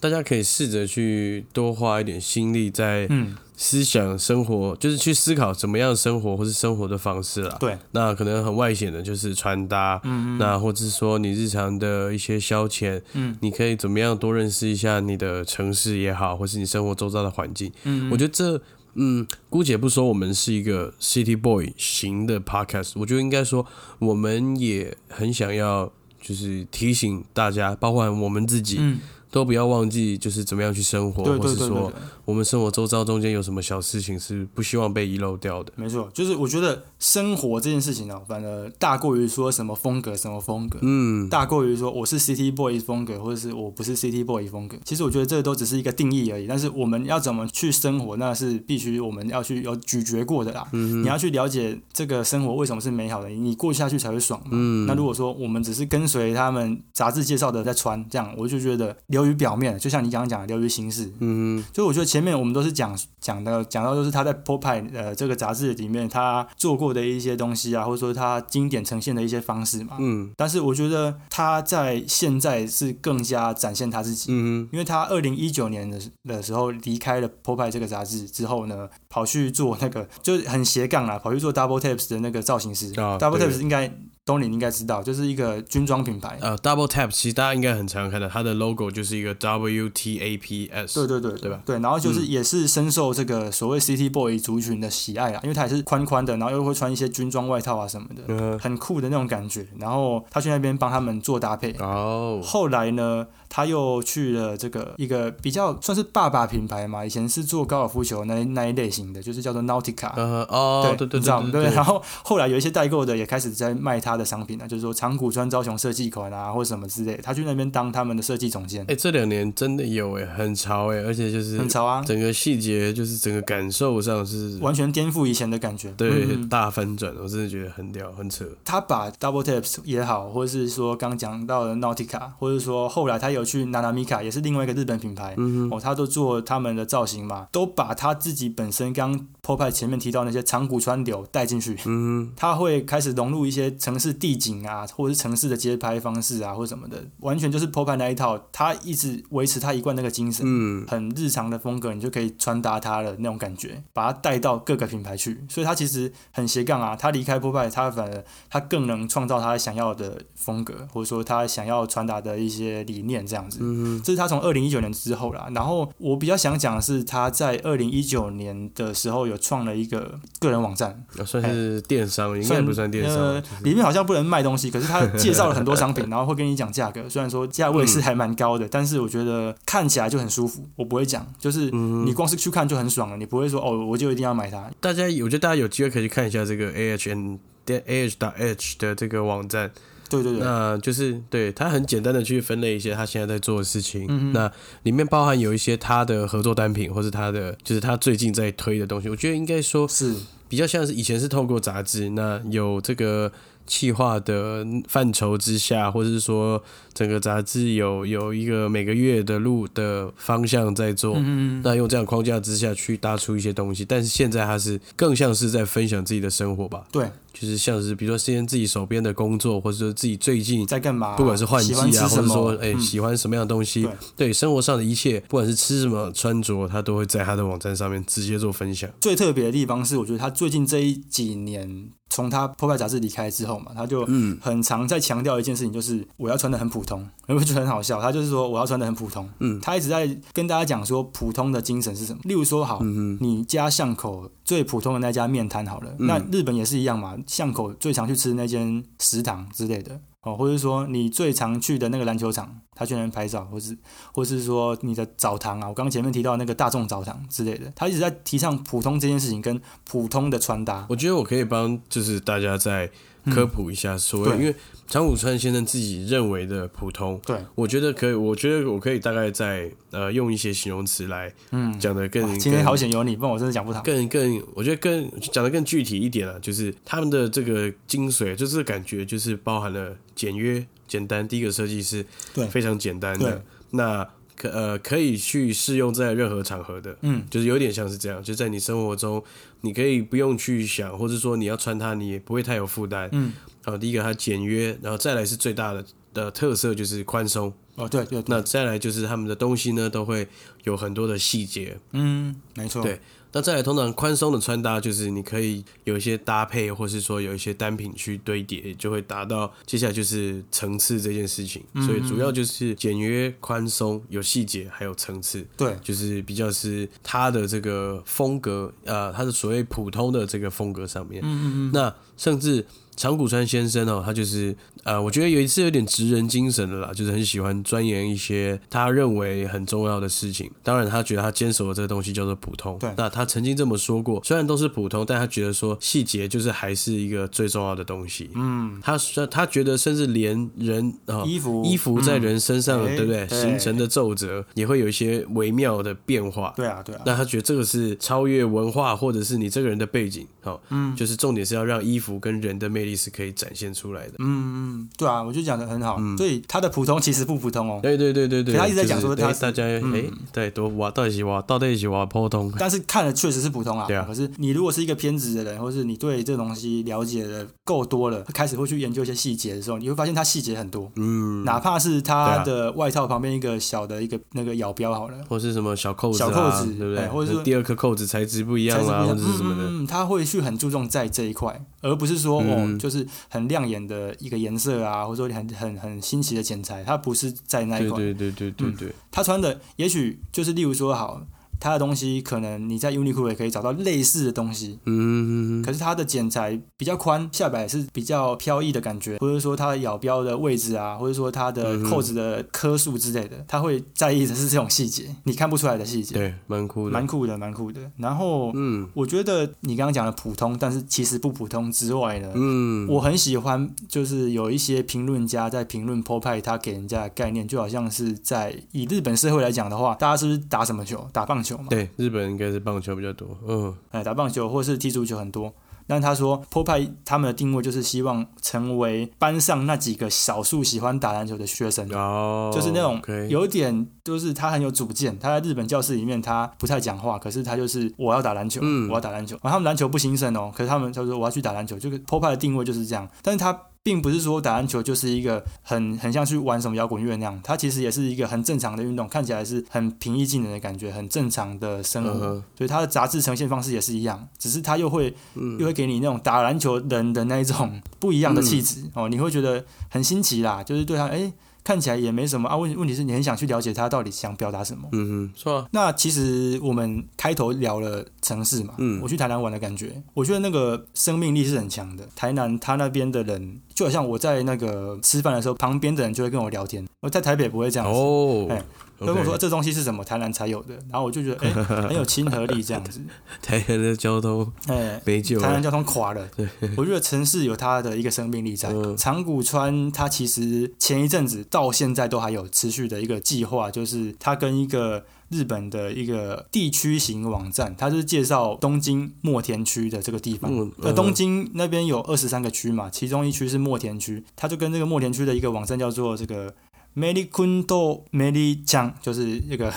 大家可以试着去多花一点心力在嗯，思想生活，就是去思考怎么样生活或是生活的方式啦。对，那可能很外显的就是穿搭，嗯嗯那或者是说你日常的一些消遣，嗯。你可以怎么样多认识一下你的城市也好，或是你生活周遭的环境。嗯，我觉得这，嗯，姑且不说我们是一个 City Boy 型的 Podcast，我觉得应该说我们也很想要，就是提醒大家，包括我们自己，嗯。都不要忘记就是怎么样去生活，对或是说我们生活周遭中间有什么小事情是不希望被遗漏掉的。没错，就是我觉得生活这件事情呢、反而大过于说什么风格什么风格，嗯，大过于说我是 City Boy 风格，或者是我不是 City Boy 风格。其实我觉得这都只是一个定义而已，但是我们要怎么去生活，那是必须我们要去有咀嚼过的啦。嗯你要去了解这个生活为什么是美好的，你过下去才会爽嘛。嗯那如果说我们只是跟随他们杂志介绍的在穿，这样我就觉得流于表面，就像你刚刚讲的流于形式。嗯就我觉得前面我们都是讲讲的讲到，就是他在 Pop 派呃这个杂志里面他做过的一些东西啊，或者说他经典呈现的一些方式嘛。嗯但是我觉得他在现在是更加展现他自己，嗯因为他二零一九年的的时候离开了 Pop 派这个杂志之后呢，跑去做那个就是很斜杠啦，跑去做 Double Taps 的那个造型师。啊 Double Taps 应该东林应该知道，就是一个军装品牌。呃，Double Tap 其实大家应该很常看到，它的 logo 就是一个 W T A P S。对对对对吧？对，然后就是也是深受这个所谓 City Boy 族群的喜爱啊，因为它也是宽宽的，然后又会穿一些军装外套啊什么的，嗯，很酷的那种感觉。然后他去那边帮他们做搭配。哦，后来呢，他又去了这个一个比较算是爸爸品牌嘛，以前是做高尔夫球那那一类型的，就是叫做 Nautica。呃，哦，对对？对，对对然后后来有一些代购的也开始在卖他的商品啊，就是说长谷川昭雄设计款啊，或者什么之类，他去那边当他们的设计总监，哎，这两年真的有哎，很潮哎，而且就是很潮啊，整个细节，就是整个感受上是完全颠覆以前的感觉。对嗯大翻转，我真的觉得很屌，很扯。他把 Double Taps 也好，或者是说刚讲到的 Nautica，或者说后来他有去 Nanamika，也是另外一个日本品牌，嗯哦，他都做他们的造型嘛，都把他自己本身刚 p o p 前面提到那些长谷川流带进去。嗯他会开始融入一些城市地景啊，或者是城市的街拍方式啊，或什么的，完全就是 p o p 那一套，他一直维持他一贯那个精神。嗯，很日常的风格，你就可以穿搭他的那种感觉，把它带到各个品牌去。所以他其实很斜杠啊，他离开波派，他反而他更能创造他想要的风格，或者说他想要传达的一些理念这样子。嗯这是他从二零一九年之后啦。然后我比较想讲的是，他在二零一九年的时候有创了一个个人网站，啊算是电商，应该不算电商呃，就是里面好像不能卖东西，可是他介绍了很多商品，然后会跟你讲价格。虽然说价位是还蛮高的，但是我觉得看起来就很舒服。我不会讲，就是嗯你光是去看就很爽了，你不会说哦，我就一定要买它。大家，我觉得大家有机会可以去看一下这个 A H N 点 A H 打 H 的这个网站，对对对，那就是对他很简单的去分类一些他现在在做的事情，嗯那里面包含有一些他的合作单品，或是他的就是他最近在推的东西。我觉得应该说是。比较像是以前是透过杂志，那有这个企划的范畴之下，或者是说整个杂志有有一个每个月的路的方向在做，嗯那用这样框架之下去搭出一些东西，但是现在他是更像是在分享自己的生活吧，对，就是像是比如说先自己手边的工作，或者说自己最近在干嘛？不管是换季啊，或者说哎、嗯喜欢什么样的东西，对对生活上的一切，不管是吃什么、穿着，他都会在他的网站上面直接做分享。最特别的地方是，我觉得他最近这一几年，从他《破败杂志离开之后嘛，他就嗯很常在强调一件事情，就是我要穿的很普通，你会觉得很好笑。他就是说我要穿的很普通，嗯他一直在跟大家讲说普通的精神是什么。例如说，好，嗯你家巷口最普通的那家面摊好了，嗯那日本也是一样嘛，巷口最常去吃的那间食堂之类的。哦，或者说你最常去的那个篮球场，他去那边拍照，或是或是说你的澡堂啊，我刚刚前面提到那个大众澡堂之类的，他一直在提倡普通这件事情跟普通的穿搭。我觉得我可以帮就是大家在科普一下所谓，对因为长谷川先生自己认为的普通，对，我觉得可以，我觉得我可以大概在呃用一些形容词来嗯，讲的更、哇今天好险有你，不然我真的讲不好。更更，我觉得更讲的更具体一点啊，就是他们的这个精髓，就是感觉就是包含了简约、简单。第一个设计是对非常简单的，那可呃可以去适用在任何场合的，嗯，就是有点像是这样，就在你生活中，你可以不用去想，或者说你要穿它，你也不会太有负担。嗯，好，第一个它简约，然后再来是最大的的特色就是宽松，哦，对对对，那再来就是他们的东西呢都会有很多的细节，嗯，没错，对那再来，通常宽松的穿搭就是你可以有一些搭配，或是说有一些单品去堆叠，就会达到接下来就是层次这件事情。所以主要就是简约、宽松、有细节，还有层次，对，就是比较是它的这个风格，呃，它的所谓普通的这个风格上面。嗯嗯嗯，那甚至长谷川先生哦，他就是呃，我觉得有一次有点职人精神的啦，就是很喜欢钻研一些他认为很重要的事情。当然，他觉得他坚守的这个东西叫做普通。对那他曾经这么说过，虽然都是普通，但他觉得说细节就是还是一个最重要的东西。嗯，他说他觉得甚至连人啊、衣服衣服在人身上，嗯对不对？对形成的皱褶也会有一些微妙的变化。对啊，对啊，那他觉得这个是超越文化，或者是你这个人的背景，好、嗯，就是重点是要让衣服跟人的魅力是可以展现出来的。嗯嗯，对啊，我就讲的很好。所以他的普通其实不普通哦，对对对对对，他一直在讲说他就是哎大家哎、对，多挖到底是挖到底是挖普通，但是看了确实是普通啊。对啊可是你如果是一个偏执的人，或是你对这东西了解的够多了，开始会去研究一些细节的时候，你会发现它细节很多。嗯，哪怕是对它啊的外套旁边一个小的一个那个咬标好了，或是什么小扣子、啊，小扣子对不对？哎或者是第二颗扣子材质不一样啊，或者是什么的。嗯他会去很注重在这一块，而不是说、就是很亮眼的一个颜色啊，或者说很很很新奇的剪裁，它不是在那一块。对对对对对对，他穿的也许就是例如说好，他的东西可能你在 Uniqlo 也可以找到类似的东西，嗯，可是它的剪裁比较宽，下摆是比较飘逸的感觉，或者说它的咬标的位置啊，或者说它的扣子的颗数之类的，他会在意的是这种细节，你看不出来的细节，对，蛮酷的，蛮酷的，蛮酷的。然后，嗯。我觉得你刚刚讲的普通，但是其实不普通之外呢，嗯，我很喜欢，就是有一些评论家在评论 PO 派他给人家的概念，就好像是在以日本社会来讲的话，大家是不是打什么球？打棒球嘛？对日本应该是棒球比较多，嗯哎，打棒球或是踢足球很多。但他说 PO 派他们的定位就是希望成为班上那几个少数喜欢打篮球的学生。哦，就是那种有点，就是他很有主见。他在日本教室里面，他不太讲话，可是他就是我要打篮球，嗯我要打篮球。然后他们篮球不兴盛哦，可是他们他说我要去打篮球，就是 PO 派的定位就是这样。但是他并不是说打篮球就是一个很很像去玩什么摇滚乐那样，它其实也是一个很正常的运动，看起来是很平易近人的感觉，很正常的生活。所以它的杂志呈现方式也是一样，只是它又会、嗯又会给你那种打篮球人的那一种不一样的气质、哦，你会觉得很新奇啦，就是对他哎。看起来也没什么啊，问问题是你很想去了解他到底想表达什么。嗯哼，是吧？那其实我们开头聊了城市嘛，嗯我去台南玩的感觉，我觉得那个生命力是很强的。台南他那边的人，就好像我在那个吃饭的时候，旁边的人就会跟我聊天。我在台北不会这样子，哦哎，跟我说这东西是什么，台南才有的，然后我就觉得哎、很有亲和力这样子，台南的交通哎、没救了，台南交通垮了，对。我觉得城市有它的一个生命力在。嗯。长谷川它其实前一阵子到现在都还有持续的一个计划，就是它跟一个日本的一个地区型网站，它是介绍东京墨田区的这个地方。嗯那、嗯。东京那边有二十三个区嘛，其中一区是墨田区，它就跟这个墨田区的一个网站叫做这个。Mary Kundo Mary 江就是这个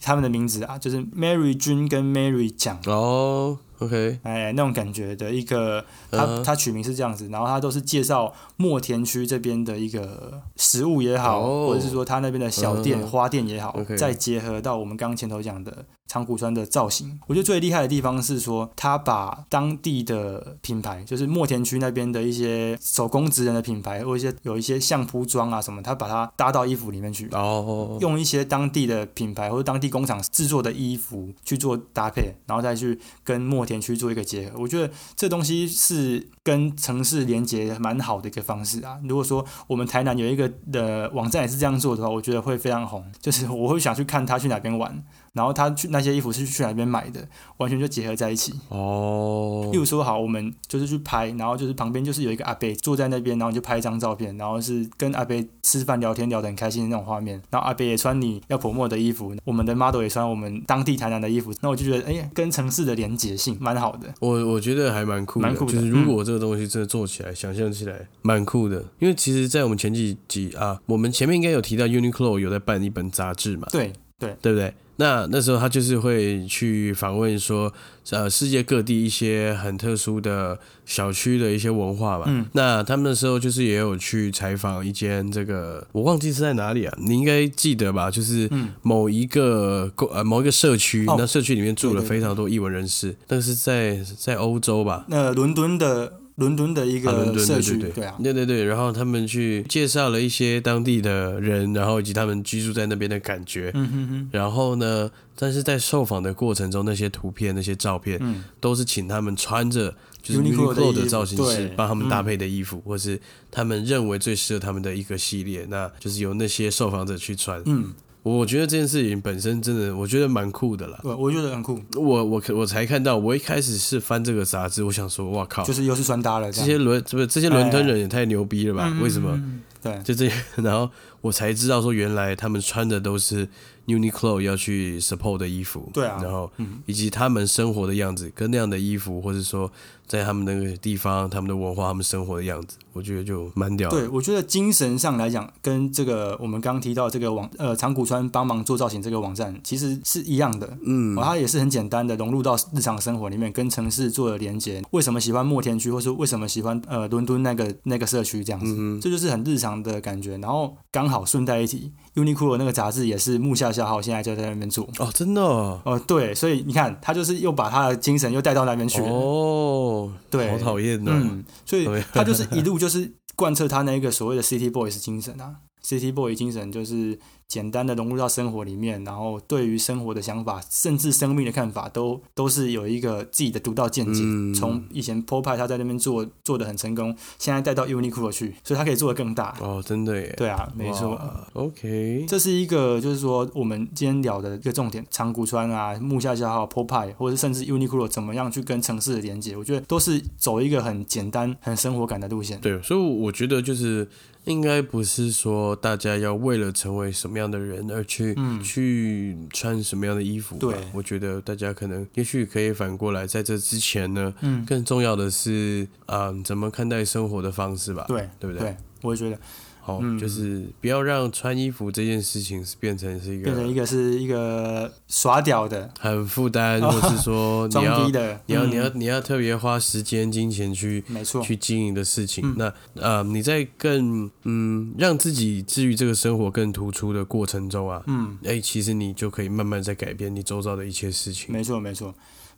他们的名字啊，就是 Mary 君跟 Mary 江。哦，OK，哎，那种感觉的一个，它嗯它取名是这样子，然后它都是介绍墨田区这边的一个食物也好，哦。或者是说它那边的小店、嗯花店也好 OK 再结合到我们刚刚前头讲的长谷川的造型，我觉得最厉害的地方是说，它把当地的品牌，就是墨田区那边的一些手工职人的品牌，或一些有一些相扑装啊什么，它把它搭到衣服里面去。哦，用一些当地的品牌或者当地工厂制作的衣服去做搭配，然后再去跟墨田去做一个结合。我觉得这东西是跟城市连接蛮好的一个方式啊。如果说我们台南有一个的网站也是这样做的话，我觉得会非常红。就是我会想去看他去哪边玩，然后他去那些衣服是去哪边买的，完全就结合在一起。哦例，如说，好，我们就是去拍，然后就是旁边就是有一个阿伯坐在那边，然后你就拍一张照片，然后是跟阿伯吃饭聊天聊得很开心的那种画面。然后阿伯也穿你要泼墨的衣服，我们的 model 也穿我们当地台南的衣服，那我就觉得，哎、跟城市的连结性蛮好的。我我觉得还蛮酷的，蛮酷的就是如果这个东西真的做起来，想象起来蛮酷的。因为其实，在我们前几集啊，我们前面应该有提到 Uniqlo 有在办一本杂志嘛，对对，对不对？那那时候他就是会去访问说，呃，世界各地一些很特殊的小区的一些文化吧。嗯那他们那时候就是也有去采访一间这个，我忘记是在哪里啊？你应该记得吧？就是嗯某一个公呃某一个社区，哦那社区里面住了非常多艺文人士，那个是在在欧洲吧？那伦敦的伦敦的一个社区，对对对。啊，对对对，然后他们去介绍了一些当地的人，然后以及他们居住在那边的感觉。嗯哼哼，然后呢，但是在受访的过程中，那些图片、那些照片，嗯，都是请他们穿着就是 Uniqlo 的造型师帮他们搭配的衣服，或是他们认为最适合他们的一个系列，那就是由那些受访者去穿。嗯，我觉得这件事情本身真的，我觉得蛮酷的啦。对，我觉得很酷，我我我才看到，我一开始是翻这个杂志，我想说，哇靠，就是又是穿搭了，这些伦不是这些伦敦人也太牛逼了吧？嗯为什么？嗯对，就这些，然后我才知道说，原来他们穿的都是 Uniqlo 要去 support 的衣服，对啊然后嗯以及他们生活的样子，跟那样的衣服，或者说在他们那个地方、他们的文化、他们生活的样子，我觉得就蛮屌。对，我觉得精神上来讲，跟这个我们刚刚提到这个网呃长谷川帮忙做造型这个网站其实是一样的。嗯哦，它也是很简单的融入到日常生活里面，跟城市做了连接。为什么喜欢墨田区，或是为什么喜欢呃伦敦那个那个社区这样子？嗯这就是很日常的感觉。然后刚好顺带一提，Uniqlo 那个杂志也是木下孝号现在就在那边住。哦，真的哦，哦，对，所以你看，他就是又把他的精神又带到那边去了。哦，对好讨厌的。嗯，所以他就是一路就是贯彻他那个所谓的 City Boys 精神啊，City Boy 精神就是简单的融入到生活里面，然后对于生活的想法，甚至生命的看法，都都是有一个自己的独到见解。嗯从以前 p o p e 他在那边做做的很成功，现在带到 Uniqlo 去，所以他可以做的更大。哦，真的耶。对啊，没错。OK，这是一个，就是说我们今天聊的一个重点，长谷川啊、木下消耗、Popeye，或者甚至 Uniqlo 怎么样去跟城市的连接，我觉得都是走一个很简单、很生活感的路线。对，所以我觉得就是应该不是说大家要为了成为什么样的人而去、嗯去穿什么样的衣服吧。对我觉得大家可能也许可以反过来，在这之前呢，嗯，更重要的是啊、怎么看待生活的方式吧。对对不对？对，我也觉得好、嗯。就是不要让穿衣服这件事情是变成是一个变成一个个是一个耍屌的、很负担，或是说你装要你要嗯。你要你要特别花时间金钱去没错，去经营的事情。嗯。那呃，你在更嗯让自己至于这个生活更突出的过程中啊，嗯，哎、其实你就可以慢慢在改变你周遭的一切事情。没错没错。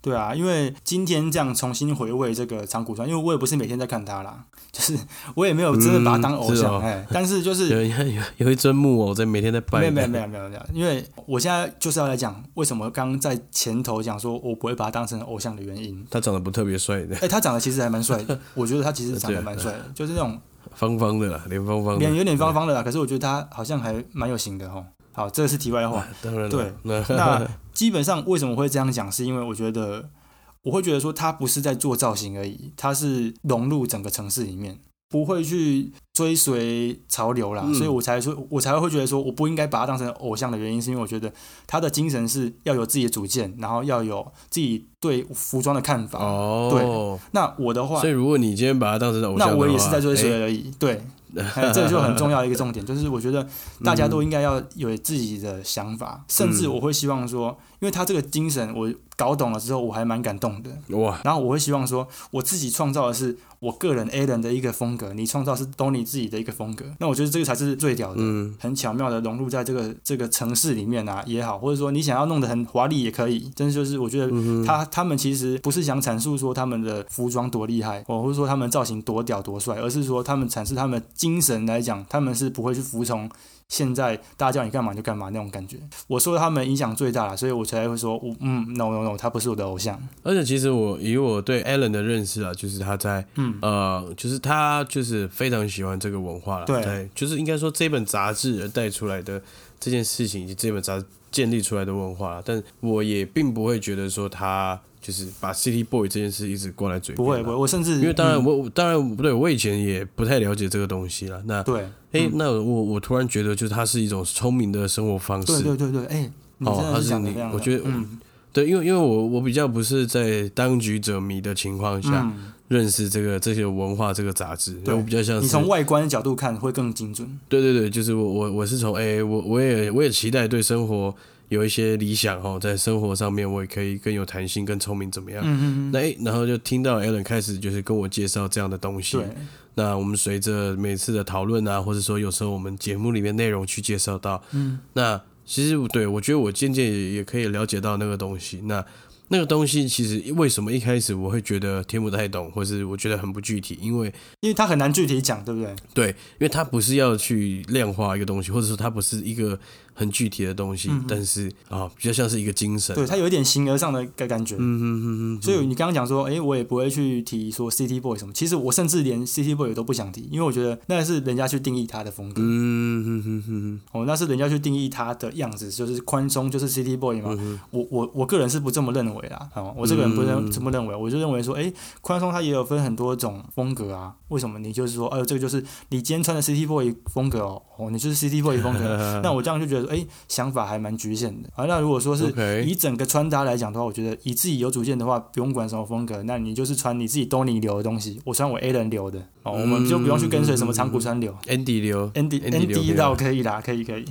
对啊，因为今天这样重新回味这个长谷川，因为我也不是每天在看他啦，就是我也没有真的把他当偶像，嗯哦哎、但是就是有有有有一尊木偶在每天在拜，没有没有没有没有没有，因为我现在就是要来讲为什么刚刚在前头讲说我不会把他当成偶像的原因。他长得不特别帅的，哎、他长得其实还蛮帅的，我觉得他其实长得蛮帅的，就是那种方方的啦，脸方方的，脸有点方方的啦，可是我觉得他好像还蛮有型的哈。好，这个是题外话。当然对，那那 基本上为什么会这样讲，是因为我觉得我会觉得说他不是在做造型而已，他是融入整个城市里面，不会去追随潮流啦，嗯所以我才说，我才会觉得说我不应该把他当成偶像的原因，是因为我觉得他的精神是要有自己的主见，然后要有自己对服装的看法。哦，对那我的话所以，如果你今天把他当成偶像那，我也是在追哎随而已。对，哎这个就很重要的一个重点，就是我觉得大家都应该要有自己的想法，甚至我会希望说，因为他这个精神我搞懂了之后，我还蛮感动的。哇，然后我会希望说，我自己创造的是我个人 A 人的一个风格，你创造是 Tony 自己的一个风格。那我觉得这个才是最屌的，嗯很巧妙的融入在这个这个城市里面啊也好，或者说你想要弄得很华丽也可以。真的就是我觉得嗯他他们其实不是想阐述说他们的服装多厉害，或者说他们造型多屌多帅，而是说他们阐释他们精神来讲，他们是不会去服从现在大家叫你干嘛就干嘛那种感觉。我说他们影响最大了，所以我才会说，我嗯，no no no，他不是我的偶像。而且其实我以我对 Alan 的认识啊，就是他在嗯呃，就是他就是非常喜欢这个文化了，对就是应该说这本杂志而带出来的这件事情，以及这本杂志建立出来的文化啦，但我也并不会觉得说他就是把 City Boy 这件事一直挂在嘴边，不会不会，我甚至因为当然嗯我、我当然不对，我以前也不太了解这个东西了。那对诶，那我我突然觉得，就是它是一种聪明的生活方式。对对对对，哎，你哦它是他是你讲的非常的，我觉得嗯对，因为因为我我比较不是在当局者迷的情况下、嗯，认识这个这些文化这个杂志，对我比较像是你从外观的角度看会更精准。对对对，就是我我我是从诶，我我也我也期待对生活有一些理想哦，在生活上面我也可以更有弹性、更聪明怎么样？嗯嗯那诶，然后就听到 Alan 开始就是跟我介绍这样的东西，对，那我们随着每次的讨论啊，或者说有时候我们节目里面内容去介绍到，嗯那其实对我觉得我渐渐也也可以了解到那个东西。那那个东西其实为什么一开始我会觉得听不太懂，或是我觉得很不具体，因为因为它很难具体讲，对不对？对，因为它不是要去量化一个东西，或者说它不是一个很具体的东西，但是啊，比较像是一个精神。对，它有一点形而上的感感觉。嗯嗯嗯嗯。所以你刚刚讲说，哎，我也不会去提说 City Boy 什么，其实我甚至连 City Boy 都不想提，因为我觉得那是人家去定义他的风格。嗯哼哼哼。哦，那是人家去定义他的样子，就是宽松，就是 City Boy 嘛。我我我个人是不这么认为啦。哦，我这个人不认这么认为，我就认为说，哎，宽松它也有分很多种风格啊。为什么你就是说，哎，这个就是你今天穿的 City Boy 风格哦，哦，你就是 Boy 风格。那我这样就觉得，哎，想法还蛮局限的。啊，那如果说是以整个穿搭来讲的话，我觉得以自己有主见的话，不用管什么风格，那你就是穿你自己多尼流的东西。我穿我 A 人流的，哦，我们就不用去跟随什么长谷川流，Andy 流，Andy Andy 绕可以啦，可以可以。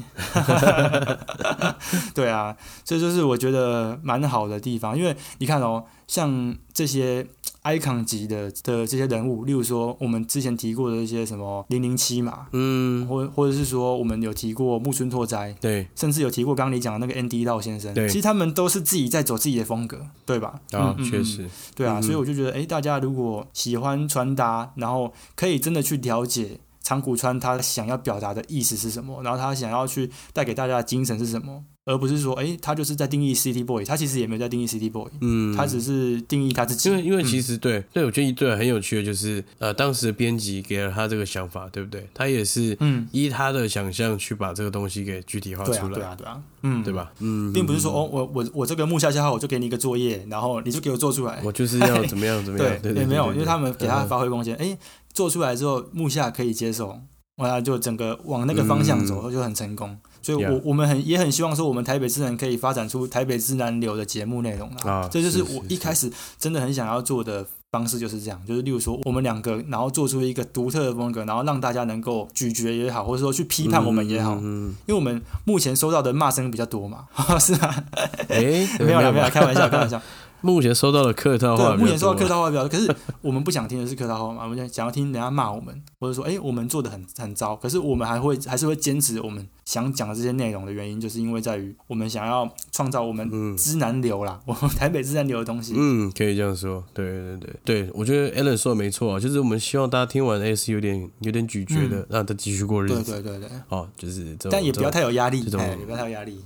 对啊，这就是我觉得蛮好的地方，因为你看哦，像这些。Icon 级的的这些人物，例如说我们之前提过的一些什么零零七嘛，嗯，或或者是说我们有提过木村拓哉，对，甚至有提过刚刚你讲的那个 ND 道先生，对，其实他们都是自己在走自己的风格，对吧？啊，确实，对啊，所以我就觉得，哎，大家如果喜欢穿搭，然后可以真的去了解长谷川他想要表达的意思是什么，然后他想要去带给大家的精神是什么。而不是说，哎，他就是在定义 City Boy，他其实也没有在定义 City Boy，嗯，他只是定义他自己。因为，因为其实对，对我觉得一对很有趣的，就是呃，当时的编辑给了他这个想法，对不对？他也是嗯，依他的想象去把这个东西给具体化出来，对啊，对啊，嗯，对吧？嗯，并不是说哦，我我我这个木下下号，我就给你一个作业，然后你就给我做出来，我就是要怎么样 怎么样，对，也没有，因为他们给他发挥空间，哎，做出来之后木下可以接受，完了就整个往那个方向走，就很成功。所以，我我们很也很希望说，我们台北之南可以发展出台北之南流的节目内容啊。这就是我一开始真的很想要做的方式，就是这样。就是例如说，我们两个，然后做出一个独特的风格，然后让大家能够咀嚼也好，或者说去批判我们也好。嗯。因为我们目前收到的骂声比较多嘛，是吧？哎，没有了，没有，开玩笑，开玩笑。目前收到的客套话，对，目前收到客套话比较多。可是我们不想听的是客套话嘛？我们想要听人家骂我们，或者说，哎，我们做的很很糟。可是我们还会还是会坚持我们想讲的这些内容的原因，就是因为在于我们想要创造我们知南流啦，我们台北知南流的东西。嗯，可以这样说。对对对对，我觉得 Allen 说的没错啊，就是我们希望大家听完 S 有点有点咀嚼的，让他继续过日子。对对对对。哦，就是，但也不要太有压力，哎，也不要太有压力。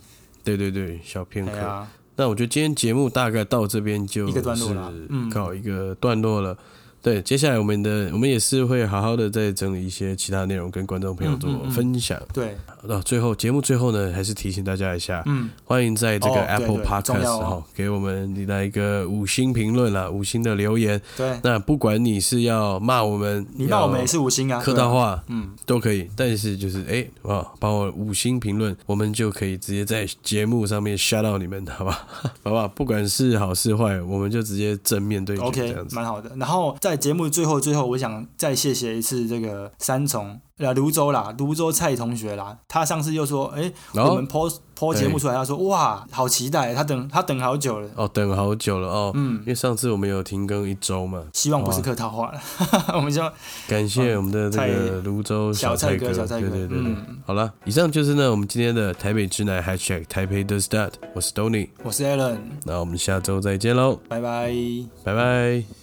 对对对，小片刻。那我觉得今天节目大概到这边就是搞一个段落了。对，接下来我们的我们也是会好好的再整理一些其他内容跟观众朋友做分享。对，那最后节目最后呢，还是提醒大家一下，嗯，欢迎在这个 Apple Podcast 哈给我们你来一个五星评论啦，五星的留言。对，那不管你是要骂我们，你骂我们也是五星啊，客套话，嗯，都可以。但是就是哎，啊，帮我五星评论，我们就可以直接在节目上面 shout 到你们，好吧？好吧，不管是好是坏，我们就直接正面对决，OK，这样子，蛮好的。然后在节目最后，最后我想再谢谢一次这个三重。啊，泸州啦，泸州蔡同学啦，他上次又说，哎，我们 po po 节目出来，他说，哇，好期待，他等他等好久了，哦，等好久了哦，嗯，因为上次我们有停更一周嘛，希望不是客套话了，我们就 感谢我们的这个泸州小蔡哥，小蔡哥，对对对对，好了，以上就是呢我们今天的台北之南 hashtag 台北 does that，我是 Tony，我是 Alan，那我们下周再见喽，拜拜，拜拜。